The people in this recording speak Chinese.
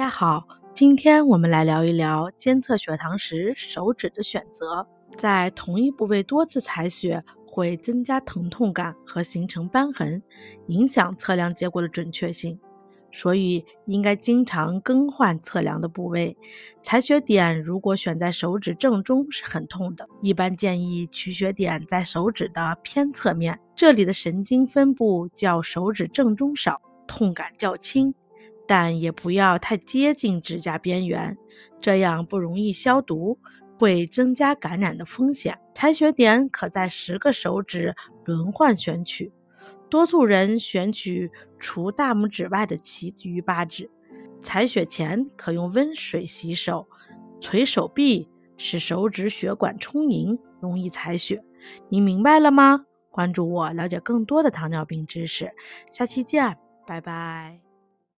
大家好，今天我们来聊一聊监测血糖时手指的选择。在同一部位多次采血会增加疼痛感和形成瘢痕，影响测量结果的准确性，所以应该经常更换测量的部位。采血点如果选在手指正中是很痛的，一般建议取血点在手指的偏侧面，这里的神经分布较手指正中少，痛感较轻。但也不要太接近指甲边缘，这样不容易消毒，会增加感染的风险。采血点可在十个手指轮换选取，多数人选取除大拇指外的其余八指。采血前可用温水洗手，捶手臂，使手指血管充盈，容易采血。你明白了吗？关注我，了解更多的糖尿病知识。下期见，拜拜。